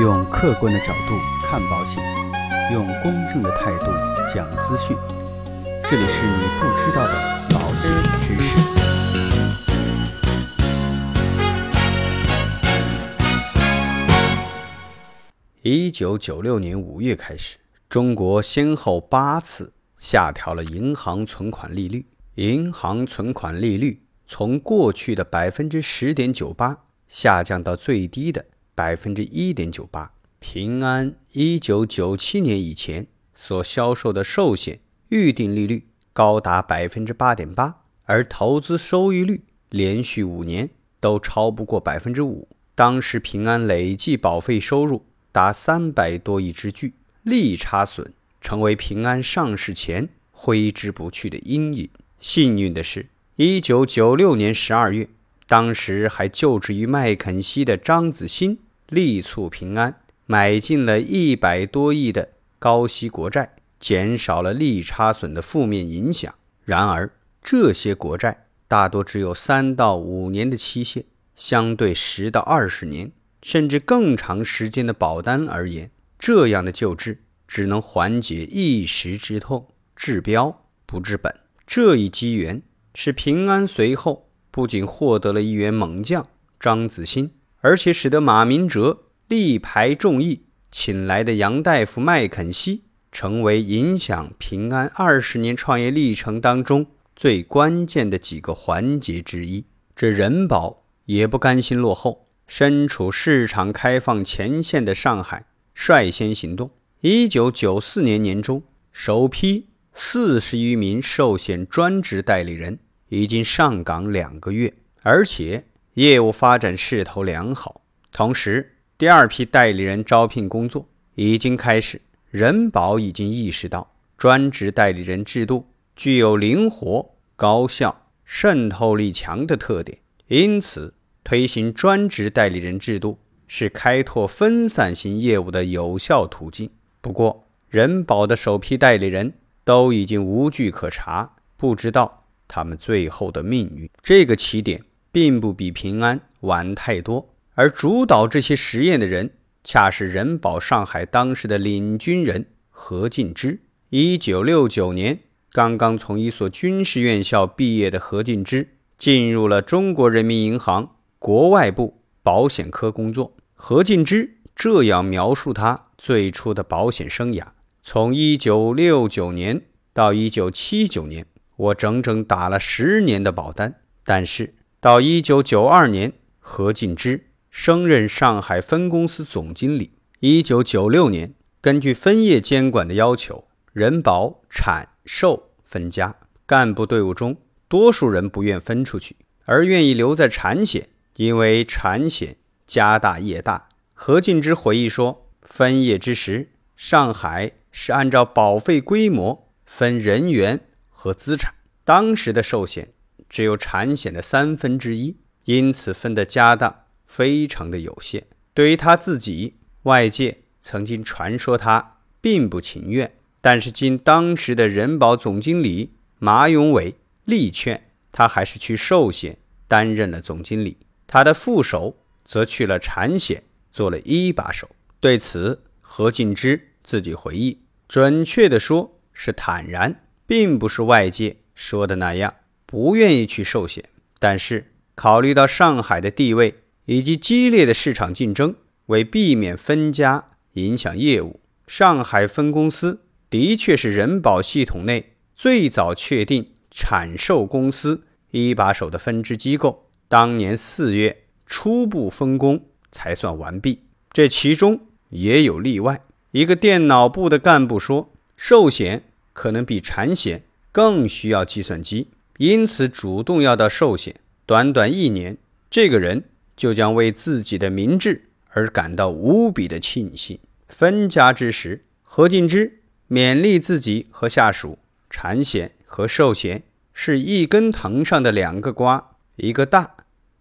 用客观的角度看保险，用公正的态度讲资讯。这里是你不知道的保险知识。一九九六年五月开始，中国先后八次下调了银行存款利率。银行存款利率从过去的百分之十点九八下降到最低的百分之一点九八。平安一九九七年以前所销售的寿险预定利率高达百分之八点八，而投资收益率连续五年都超不过百分之五。当时平安累计保费收入达三百多亿之巨，利差损成为平安上市前挥之不去的阴影。幸运的是，一九九六年十二月，当时还就职于麦肯锡的张子欣力促平安买进了一百多亿的高息国债，减少了利差损的负面影响。然而，这些国债大多只有三到五年的期限，相对十到二十年甚至更长时间的保单而言，这样的救治只能缓解一时之痛，治标不治本。这一机缘使平安随后不仅获得了一员猛将张子欣，而且使得马明哲力排众议请来的杨大夫麦肯锡成为影响平安二十年创业历程当中最关键的几个环节之一。这人保也不甘心落后，身处市场开放前线的上海率先行动。一九九四年年中，首批。四十余名寿险专职代理人已经上岗两个月，而且业务发展势头良好。同时，第二批代理人招聘工作已经开始。人保已经意识到，专职代理人制度具有灵活、高效、渗透力强的特点，因此推行专职代理人制度是开拓分散型业务的有效途径。不过，人保的首批代理人。都已经无据可查，不知道他们最后的命运。这个起点并不比平安晚太多，而主导这些实验的人，恰是人保上海当时的领军人何进之。一九六九年，刚刚从一所军事院校毕业的何进之，进入了中国人民银行国外部保险科工作。何进之这样描述他最初的保险生涯。从一九六九年到一九七九年，我整整打了十年的保单。但是到一九九二年，何进之升任上海分公司总经理。一九九六年，根据分业监管的要求，人保产寿分家，干部队伍中多数人不愿分出去，而愿意留在产险，因为产险家大业大。何进之回忆说：“分业之时，上海。”是按照保费规模分人员和资产，当时的寿险只有产险的三分之一，因此分的家当非常的有限。对于他自己，外界曾经传说他并不情愿，但是经当时的人保总经理马永伟力劝，他还是去寿险担任了总经理，他的副手则去了产险做了一把手。对此，何进之。自己回忆，准确的说是坦然，并不是外界说的那样不愿意去寿险。但是考虑到上海的地位以及激烈的市场竞争，为避免分家影响业务，上海分公司的确是人保系统内最早确定产寿公司一把手的分支机构。当年四月初步分工才算完毕，这其中也有例外。一个电脑部的干部说：“寿险可能比产险更需要计算机，因此主动要到寿险。短短一年，这个人就将为自己的明智而感到无比的庆幸。”分家之时，何进之勉励自己和下属：“产险和寿险是一根藤上的两个瓜，一个大，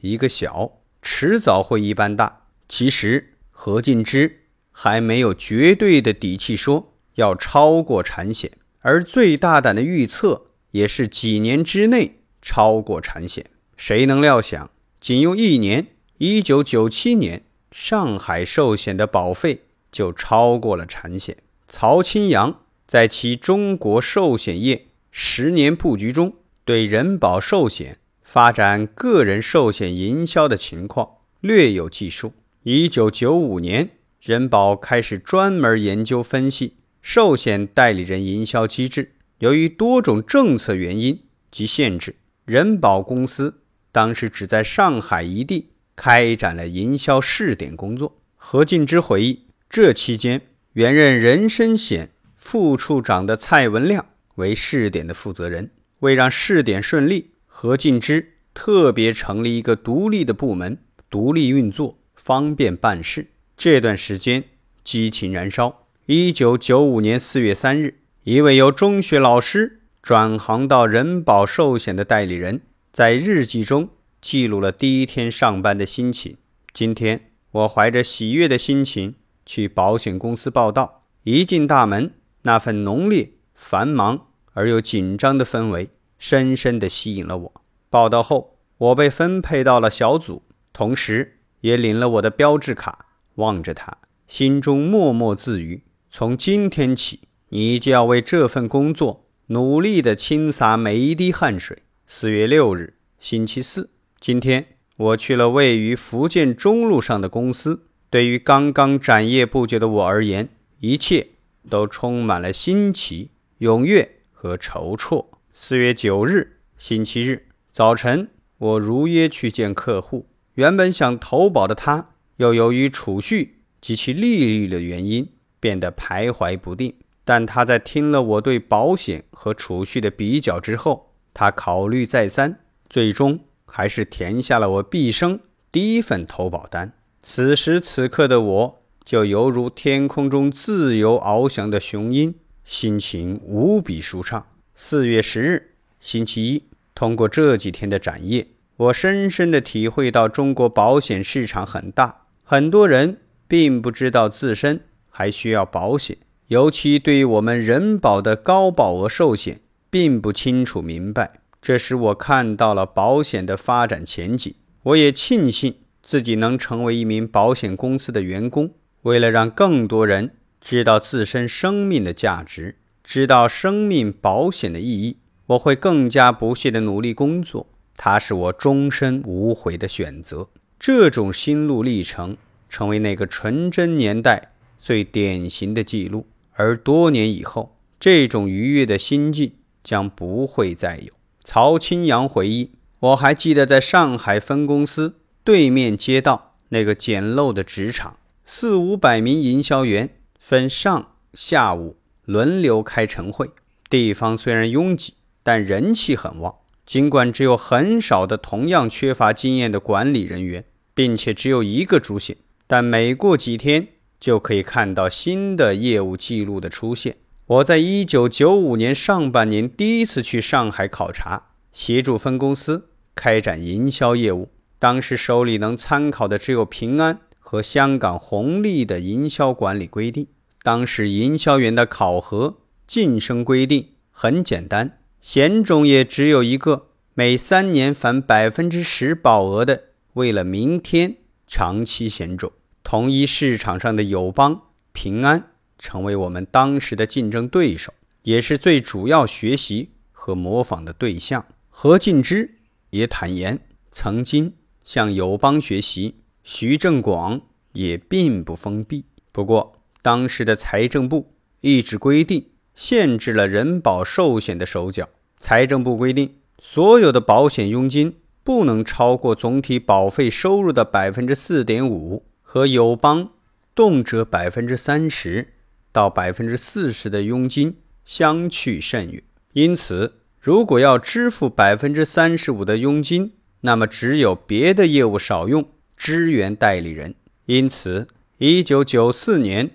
一个小，迟早会一般大。”其实，何进之。还没有绝对的底气说要超过产险，而最大胆的预测也是几年之内超过产险。谁能料想，仅用一年，一九九七年，上海寿险的保费就超过了产险。曹清扬在其《中国寿险业十年布局》中，对人保寿险发展个人寿险营销的情况略有记述。一九九五年，人保开始专门研究分析寿险代理人营销机制。由于多种政策原因及限制，人保公司当时只在上海一地开展了营销试点工作。何进之回忆，这期间。原任人身险副处长的蔡文亮为试点的负责人。为让试点顺利，何进之特别成立一个独立的部门，独立运作，方便办事。这段时间激情燃烧。一九九五年四月三日，一位由中学老师转行到人保寿险的代理人，在日记中记录了第一天上班的心情。今天，我怀着喜悦的心情。去保险公司报道，一进大门，那份浓烈、繁忙而又紧张的氛围深深地吸引了我。报道后，我被分配到了小组，同时也领了我的标志卡。望着他，心中默默自语：从今天起，你就要为这份工作努力地倾洒每一滴汗水。四月六日，星期四，今天我去了位于福建中路上的公司。对于刚刚展业不久的我而言，一切都充满了新奇、踊跃和筹措。四月九日，星期日早晨，我如约去见客户。原本想投保的他，又由于储蓄及其利率的原因，变得徘徊不定。但他在听了我对保险和储蓄的比较之后，他考虑再三，最终还是填下了我毕生第一份投保单。此时此刻的我，就犹如天空中自由翱翔的雄鹰，心情无比舒畅。四月十日，星期一，通过这几天的展业，我深深地体会到中国保险市场很大，很多人并不知道自身还需要保险，尤其对于我们人保的高保额寿险，并不清楚明白。这使我看到了保险的发展前景，我也庆幸。自己能成为一名保险公司的员工，为了让更多人知道自身生命的价值，知道生命保险的意义，我会更加不懈地努力工作。它是我终身无悔的选择。这种心路历程成为那个纯真年代最典型的记录，而多年以后，这种愉悦的心境将不会再有。曹清扬回忆：“我还记得在上海分公司。”对面街道那个简陋的职场，四五百名营销员分上下午轮流开晨会。地方虽然拥挤，但人气很旺。尽管只有很少的同样缺乏经验的管理人员，并且只有一个主线，但每过几天就可以看到新的业务记录的出现。我在一九九五年上半年第一次去上海考察，协助分公司开展营销业务。当时手里能参考的只有平安和香港红利的营销管理规定。当时营销员的考核晋升规定很简单，险种也只有一个：每三年返百分之十保额的“为了明天”长期险种。同一市场上的友邦、平安成为我们当时的竞争对手，也是最主要学习和模仿的对象。何进之也坦言，曾经。向友邦学习，徐正广也并不封闭。不过，当时的财政部一纸规定限制了人保寿险的手脚。财政部规定，所有的保险佣金不能超过总体保费收入的百分之四点五，和友邦动辄百分之三十到百分之四十的佣金相去甚远。因此，如果要支付百分之三十五的佣金，那么，只有别的业务少用，支援代理人。因此，一九九四年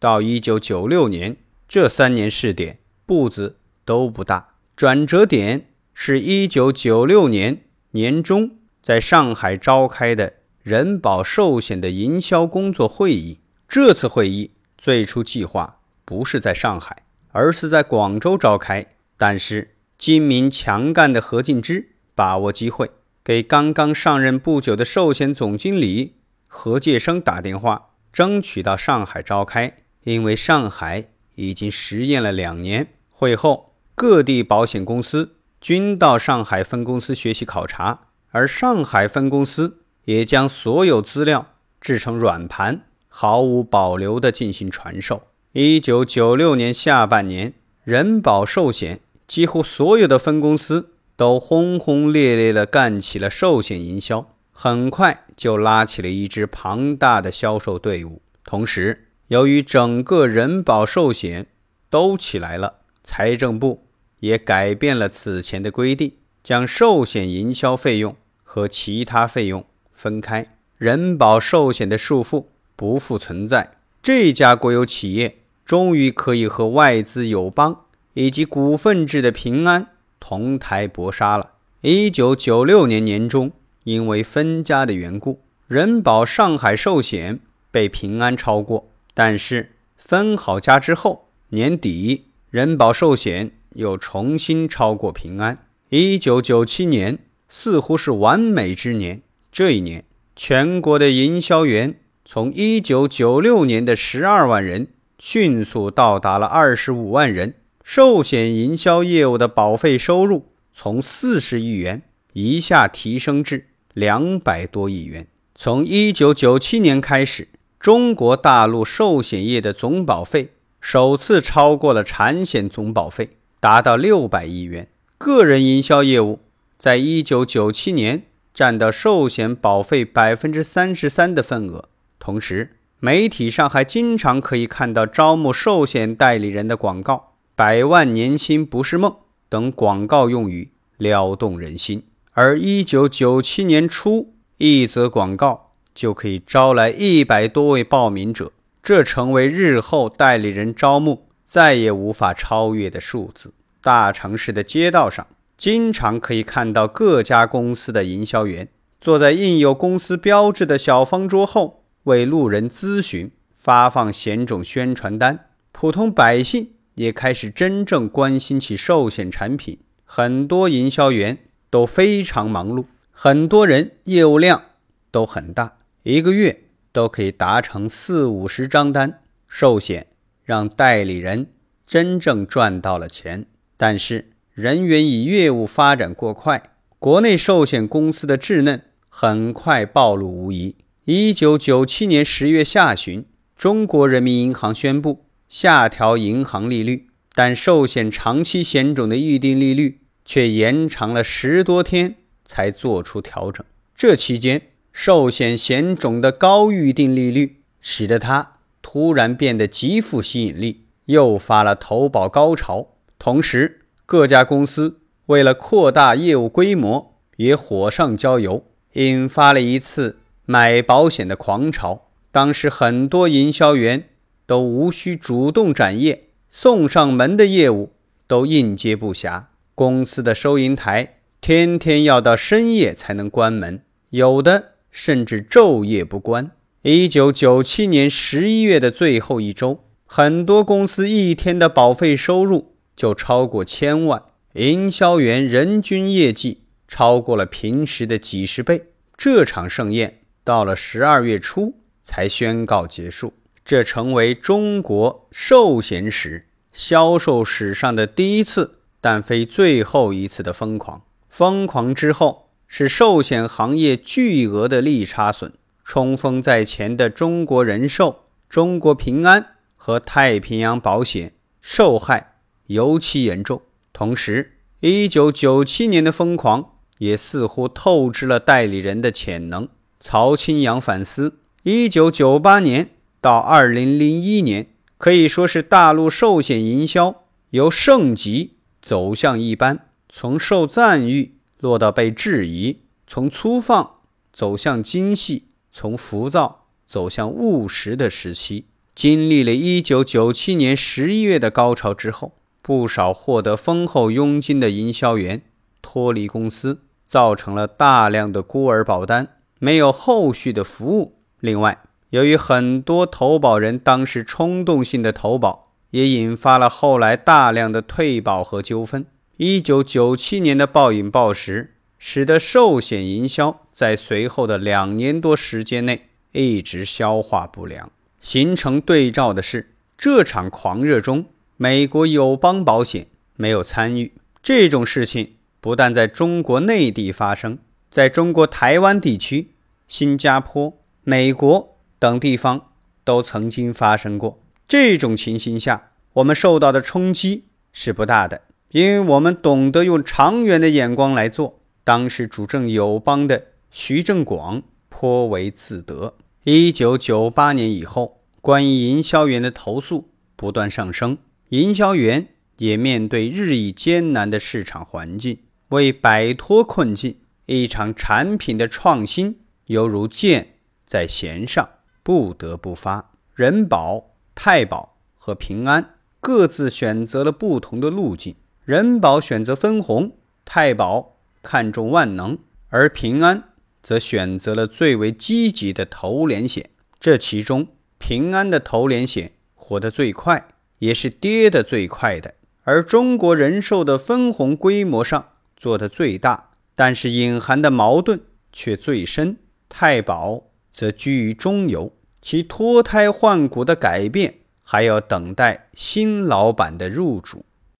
到一九九六年这三年试点步子都不大。转折点是一九九六年年中在上海召开的人保寿险的营销工作会议。这次会议最初计划不是在上海，而是在广州召开。但是，精明强干的何进之把握机会。给刚刚上任不久的寿险总经理何介生打电话争取到上海召开，因为上海已经实验了两年。会后，各地保险公司均到上海分公司学习考察，而上海分公司也将所有资料制成软盘，毫无保留地进行传授。一九九六年下半年，人保寿险几乎所有的分公司都轰轰烈烈地干起了寿险营销，很快就拉起了一支庞大的销售队伍。同时，由于整个人保寿险都起来了，财政部也改变了此前的规定，将寿险营销费用和其他费用分开，人保寿险的束缚不复存在。这家国有企业终于可以和外资友邦以及股份制的平安同台搏杀了。一九九六年年中，因为分家的缘故，人保上海寿险被平安超过。但是分好家之后，年底人保寿险又重新超过平安。一九九七年似乎是完美之年，这一年全国的营销员。从一九九六年的十二万人迅速到达了二十五万人，寿险营销业务的保费收入从四十亿元一下提升至两百多亿元。从一九九七年开始，中国大陆寿险业的总保费首次超过了产险总保费，达到六百亿元。个人营销业务在一九九七年占到寿险保费百分之三十三的份额。同时，媒体上还经常可以看到招募寿险代理人的广告，“百万年薪不是梦”等广告用语撩动人心。而一九九七年初，一则广告就可以招来一百多位报名者，这成为日后代理人招募再也无法超越的数字。大城市的街道上，经常可以看到各家公司的营销员坐在印有公司标志的小方桌后。为路人咨询、发放险种宣传单，普通百姓也开始真正关心起寿险产品。很多营销员都非常忙碌，很多人业务量都很大，一个月都可以达成四五十张单。寿险让代理人真正赚到了钱，但是人员以业务发展过快，国内寿险公司的稚嫩很快暴露无遗。一九九七年十月下旬，中国人民银行宣布下调银行利率，但寿险长期险种的预定利率却延长了十多天才做出调整。这期间，寿险险种的高预定利率使得它突然变得极富吸引力，诱发了投保高潮。同时，各家公司为了扩大业务规模，也火上浇油，引发了一次。买保险的狂潮，当时很多营销员都无需主动展业，送上门的业务都应接不暇。公司的收银台天天要到深夜才能关门，有的甚至昼夜不关。一九九七年十一月的最后一周，很多公司一天的保费收入就超过千万，营销员人均业绩超过了平时的几十倍。这场盛宴。到了十二月初才宣告结束，这成为中国寿险史销售史上的第一次，但非最后一次的疯狂。疯狂之后是寿险行业巨额的利差损，冲锋在前的中国人寿、中国平安和太平洋保险受害尤其严重。同时，一九九七年的疯狂也似乎透支了代理人的潜能。曹清扬反思：一九九八年到二零零一年，可以说是大陆寿险营销由盛极走向一般，从受赞誉落到被质疑，从粗放走向精细，从浮躁走向务实的时期。经历了一九九七年十一月的高潮之后，不少获得丰厚佣金的营销员脱离公司，造成了大量的孤儿保单。没有后续的服务。另外，由于很多投保人当时冲动性的投保，也引发了后来大量的退保和纠纷。一九九七年的暴饮暴食，使得寿险营销在随后的两年多时间内一直消化不良。形成对照的是，这场狂热中，美国友邦保险没有参与。这种事情不但在中国内地发生，在中国台湾地区、新加坡、美国等地方都曾经发生过。这种情形下，我们受到的冲击是不大的，因为我们懂得用长远的眼光来做。当时主政友邦的徐正广颇为自得。一九九八年以后，关于营销员的投诉不断上升，营销员。也面对日益艰难的市场环境，为摆脱困境，一场产品的创新犹如箭在弦上，不得不发。人保、太保和平安各自选择了不同的路径。人保选择分红，太保看重万能，而平安则选择了最为积极的投连险。这其中，平安的投连险活得最快，也是跌得最快的。而中国人寿的分红规模上做得最大，但是隐含的矛盾却最深。太保则居于中游，其脱胎换骨的改变还要等待新老板的入主。